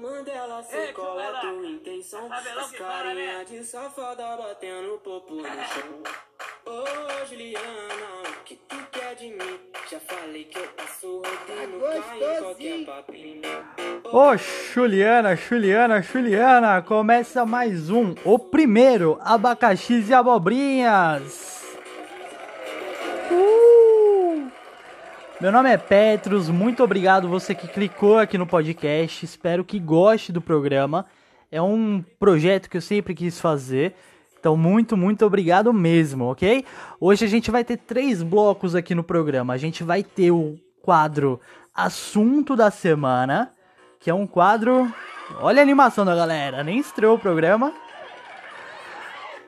Mandela, cê qual é tua intenção? As carinha de safada batendo popo no chão. Ô Juliana, que tu quer de mim? Já falei que eu passo rodando, cai qualquer papinho. Ô Juliana, Juliana, Juliana, começa mais um, o primeiro abacaxis e abobrinhas. Meu nome é Petros, muito obrigado você que clicou aqui no podcast. Espero que goste do programa. É um projeto que eu sempre quis fazer. Então, muito, muito obrigado mesmo, ok? Hoje a gente vai ter três blocos aqui no programa. A gente vai ter o quadro Assunto da Semana, que é um quadro. Olha a animação da galera, nem estreou o programa.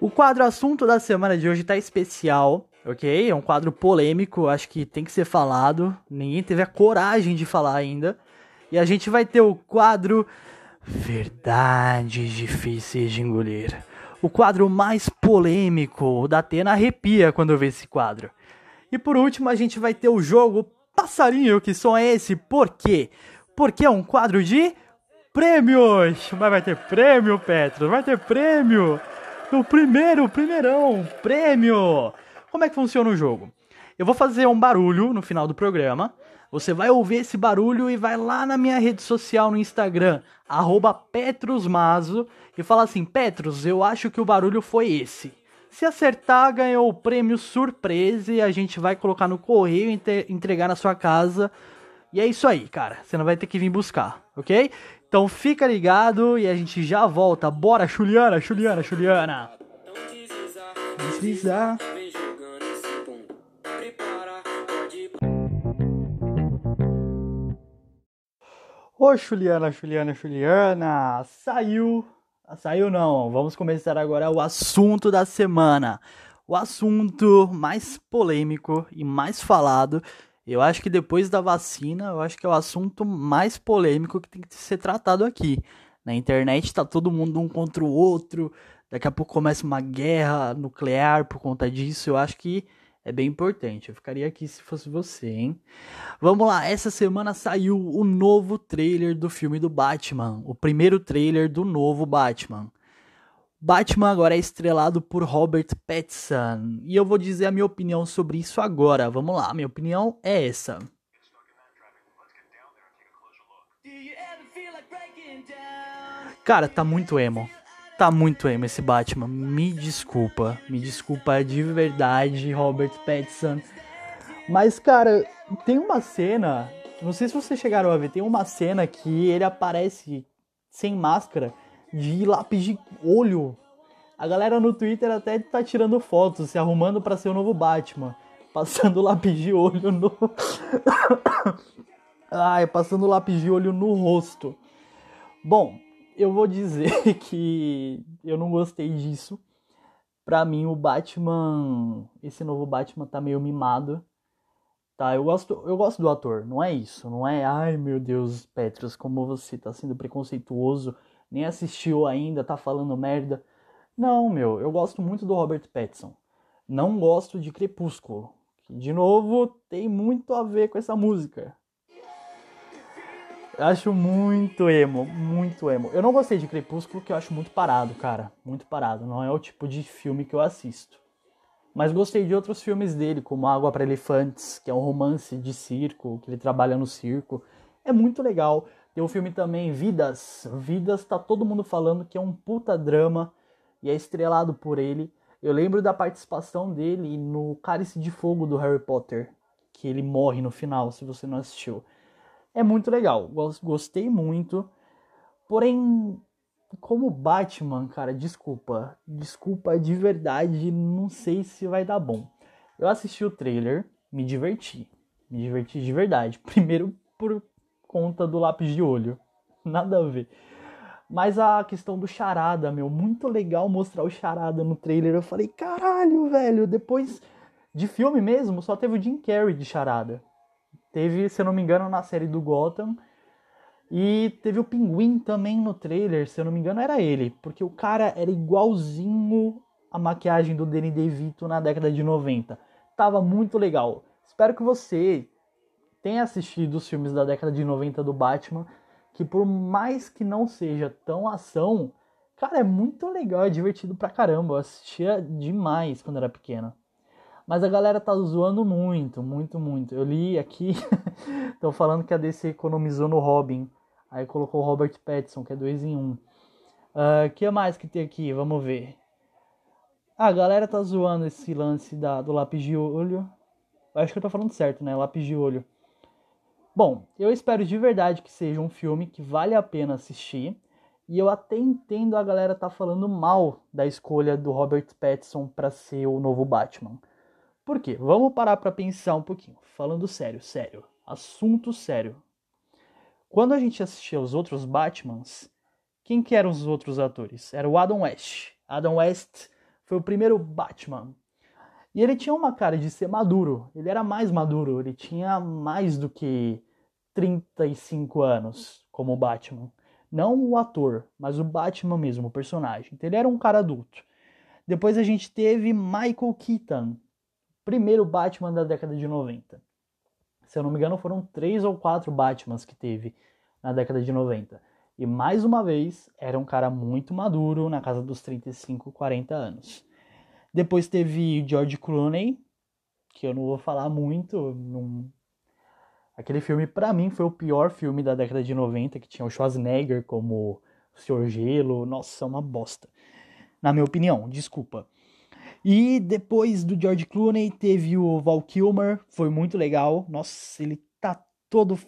O quadro Assunto da Semana de hoje tá especial, ok? É um quadro polêmico, acho que tem que ser falado. Ninguém teve a coragem de falar ainda. E a gente vai ter o quadro Verdades Difíceis de Engolir. O quadro mais polêmico. O da Atena arrepia quando vê esse quadro. E por último, a gente vai ter o jogo Passarinho, que som é esse? Por quê? Porque é um quadro de prêmios. Mas vai ter prêmio, Petro, vai ter prêmio. No primeiro, primeirão, prêmio. Como é que funciona o jogo? Eu vou fazer um barulho no final do programa. Você vai ouvir esse barulho e vai lá na minha rede social no Instagram, arroba Petrosmazo, e fala assim, Petros, eu acho que o barulho foi esse. Se acertar, ganhou o prêmio surpresa e a gente vai colocar no correio e entregar na sua casa. E é isso aí, cara. Você não vai ter que vir buscar, ok? Então fica ligado e a gente já volta. Bora, Juliana, Juliana, Juliana. Deslizar, Deslizar. Ô, Juliana, Juliana, Juliana, saiu. Saiu não, vamos começar agora o assunto da semana. O assunto mais polêmico e mais falado. Eu acho que depois da vacina, eu acho que é o assunto mais polêmico que tem que ser tratado aqui. Na internet tá todo mundo um contra o outro. Daqui a pouco começa uma guerra nuclear por conta disso. Eu acho que é bem importante. Eu ficaria aqui se fosse você, hein? Vamos lá, essa semana saiu o novo trailer do filme do Batman, o primeiro trailer do novo Batman. Batman agora é estrelado por Robert Pattinson, e eu vou dizer a minha opinião sobre isso agora. Vamos lá, minha opinião é essa. Cara, tá muito emo. Tá muito emo esse Batman. Me desculpa. Me desculpa de verdade, Robert Pattinson. Mas, cara, tem uma cena. Não sei se vocês chegaram a ver. Tem uma cena que ele aparece sem máscara de lápis de olho. A galera no Twitter até tá tirando fotos, se arrumando pra ser o novo Batman. Passando lápis de olho no. Ai, passando lápis de olho no rosto. Bom, eu vou dizer que eu não gostei disso. Pra mim, o Batman, esse novo Batman tá meio mimado. Tá, eu gosto, eu gosto do ator, não é isso, não é, ai meu Deus, Petros, como você tá sendo preconceituoso, nem assistiu ainda, tá falando merda. Não, meu, eu gosto muito do Robert Pattinson. Não gosto de Crepúsculo, que de novo tem muito a ver com essa música. Eu acho muito emo, muito emo. Eu não gostei de Crepúsculo, que eu acho muito parado, cara. Muito parado. Não é o tipo de filme que eu assisto. Mas gostei de outros filmes dele, como Água para Elefantes, que é um romance de circo, que ele trabalha no circo. É muito legal. Tem o filme também Vidas. Vidas tá todo mundo falando que é um puta drama e é estrelado por ele. Eu lembro da participação dele no Cálice de Fogo do Harry Potter, que ele morre no final, se você não assistiu é muito legal. Gostei muito. Porém, como Batman, cara, desculpa. Desculpa de verdade, não sei se vai dar bom. Eu assisti o trailer, me diverti. Me diverti de verdade. Primeiro por conta do lápis de olho. Nada a ver. Mas a questão do charada, meu, muito legal mostrar o charada no trailer. Eu falei, caralho, velho. Depois de filme mesmo, só teve o Jim Carrey de charada. Teve, se eu não me engano, na série do Gotham. E teve o Pinguim também no trailer, se eu não me engano, era ele. Porque o cara era igualzinho a maquiagem do Danny DeVito na década de 90. Tava muito legal. Espero que você tenha assistido os filmes da década de 90 do Batman. que por mais que não seja tão ação, cara, é muito legal, é divertido pra caramba. Eu assistia demais quando era pequena. Mas a galera tá zoando muito, muito, muito. Eu li aqui, estão falando que a DC economizou no Robin. Aí colocou o Robert Pattinson, que é dois em um. Uh, que mais que tem aqui? Vamos ver. Ah, a galera tá zoando esse lance da, do lápis de olho. Eu acho que eu tô falando certo, né? Lápis de olho. Bom, eu espero de verdade que seja um filme que vale a pena assistir. E eu até entendo a galera tá falando mal da escolha do Robert Pattinson para ser o novo Batman. Por quê? Vamos parar para pensar um pouquinho. Falando sério, sério. Assunto sério. Quando a gente assistia os outros Batmans, quem que eram os outros atores? Era o Adam West. Adam West foi o primeiro Batman. E ele tinha uma cara de ser maduro. Ele era mais maduro. Ele tinha mais do que 35 anos como Batman. Não o ator, mas o Batman mesmo, o personagem. Então ele era um cara adulto. Depois a gente teve Michael Keaton, primeiro Batman da década de 90. Se eu não me engano, foram três ou quatro Batmans que teve na década de 90. E mais uma vez, era um cara muito maduro, na casa dos 35, 40 anos. Depois teve George Clooney, que eu não vou falar muito, Aquele filme, para mim, foi o pior filme da década de 90, que tinha o Schwarzenegger como o Sr. Gelo. Nossa, é uma bosta. Na minha opinião, desculpa. E depois do George Clooney, teve o Val Kilmer, foi muito legal. Nossa, ele tá todo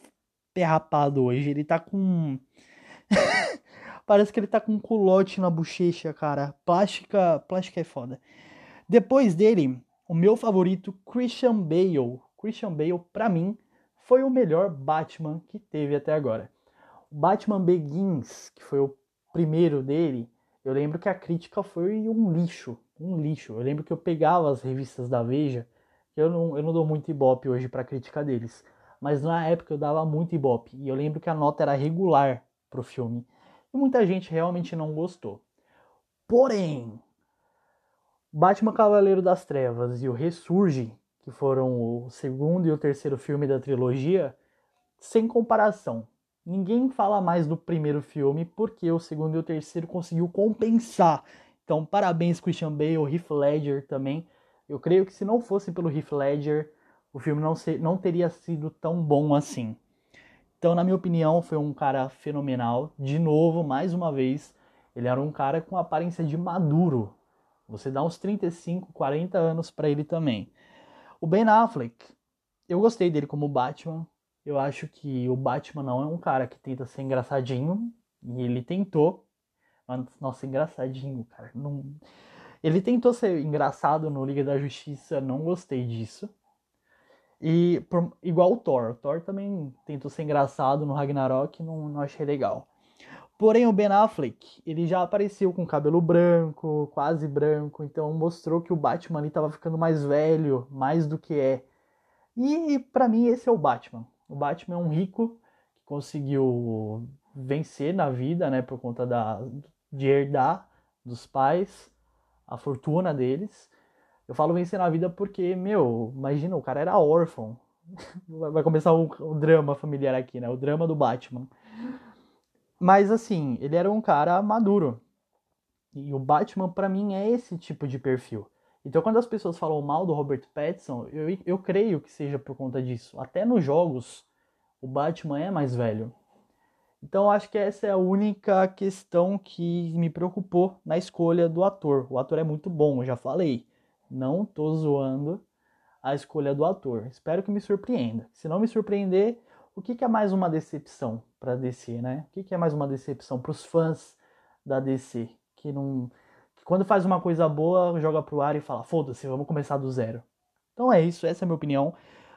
perrapado hoje. Ele tá com. Parece que ele tá com um culote na bochecha, cara. Plástica, plástica é foda. Depois dele, o meu favorito, Christian Bale. Christian Bale, pra mim, foi o melhor Batman que teve até agora. O Batman Begins, que foi o primeiro dele, eu lembro que a crítica foi um lixo, um lixo. Eu lembro que eu pegava as revistas da Veja, eu não, eu não dou muito ibope hoje para crítica deles, mas na época eu dava muito ibope, e eu lembro que a nota era regular pro filme, e muita gente realmente não gostou. Porém, Batman Cavaleiro das Trevas e o Ressurge que foram o segundo e o terceiro filme da trilogia, sem comparação. Ninguém fala mais do primeiro filme porque o segundo e o terceiro conseguiu compensar. Então, parabéns Christian Bale, Heath Ledger também. Eu creio que se não fosse pelo Heath Ledger, o filme não, ser, não teria sido tão bom assim. Então, na minha opinião, foi um cara fenomenal. De novo, mais uma vez, ele era um cara com aparência de maduro. Você dá uns 35, 40 anos para ele também. O Ben Affleck, eu gostei dele como Batman. Eu acho que o Batman não é um cara que tenta ser engraçadinho. E ele tentou. Nossa, engraçadinho, cara. Não... Ele tentou ser engraçado no Liga da Justiça, não gostei disso. E por... igual o Thor. O Thor também tentou ser engraçado no Ragnarok, não, não achei legal. Porém, o Ben Affleck, ele já apareceu com cabelo branco, quase branco, então mostrou que o Batman ali tava ficando mais velho, mais do que é. E para mim esse é o Batman. O Batman é um rico que conseguiu vencer na vida, né, por conta da de herdar dos pais a fortuna deles. Eu falo vencer na vida porque, meu, imagina, o cara era órfão. Vai começar o, o drama familiar aqui, né? O drama do Batman. Mas assim, ele era um cara maduro. E o Batman, para mim, é esse tipo de perfil. Então, quando as pessoas falam mal do Robert Pattinson, eu, eu creio que seja por conta disso. Até nos jogos, o Batman é mais velho. Então, acho que essa é a única questão que me preocupou na escolha do ator. O ator é muito bom, já falei. Não tô zoando a escolha do ator. Espero que me surpreenda. Se não me surpreender, o que, que é mais uma decepção para DC, né? O que, que é mais uma decepção para os fãs da DC que não que quando faz uma coisa boa joga pro ar e fala foda-se, vamos começar do zero. Então é isso, essa é a minha opinião.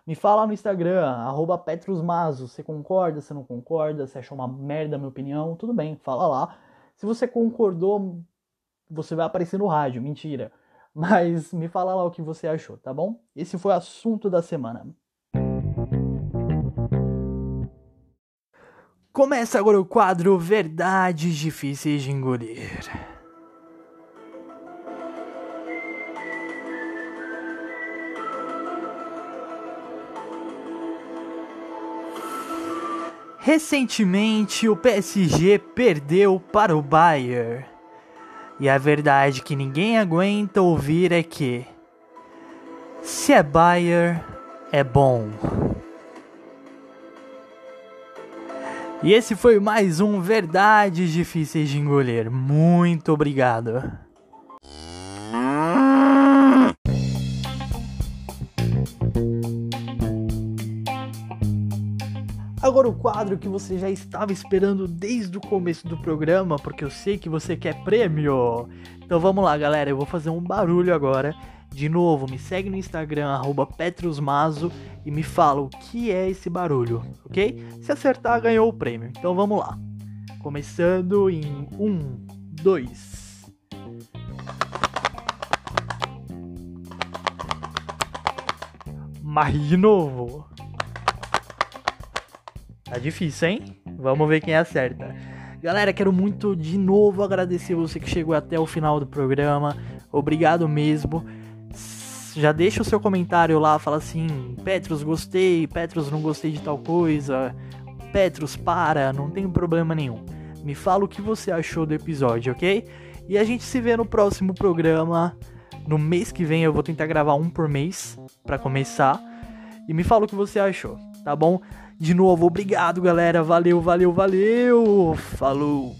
Me fala no Instagram, arroba Petrusmazo, você concorda, você não concorda, você achou uma merda a minha opinião, tudo bem, fala lá. Se você concordou, você vai aparecer no rádio, mentira. Mas me fala lá o que você achou, tá bom? Esse foi o assunto da semana. Começa agora o quadro Verdades Difíceis de Engolir. Recentemente o PSG perdeu para o Bayern. E a verdade que ninguém aguenta ouvir é que se é Bayern é bom. E esse foi mais um Verdades Difíceis de Engolir. Muito obrigado. Quadro que você já estava esperando desde o começo do programa, porque eu sei que você quer prêmio. Então vamos lá, galera, eu vou fazer um barulho agora. De novo, me segue no Instagram, petrusmazo, e me fala o que é esse barulho, ok? Se acertar, ganhou o prêmio. Então vamos lá. Começando em um, dois. Mas de novo. Tá difícil, hein? Vamos ver quem acerta. Galera, quero muito de novo agradecer você que chegou até o final do programa. Obrigado mesmo. Já deixa o seu comentário lá, fala assim: Petros, gostei, Petros, não gostei de tal coisa. Petros, para, não tem problema nenhum. Me fala o que você achou do episódio, ok? E a gente se vê no próximo programa. No mês que vem eu vou tentar gravar um por mês para começar. E me fala o que você achou, tá bom? De novo, obrigado, galera. Valeu, valeu, valeu. Falou.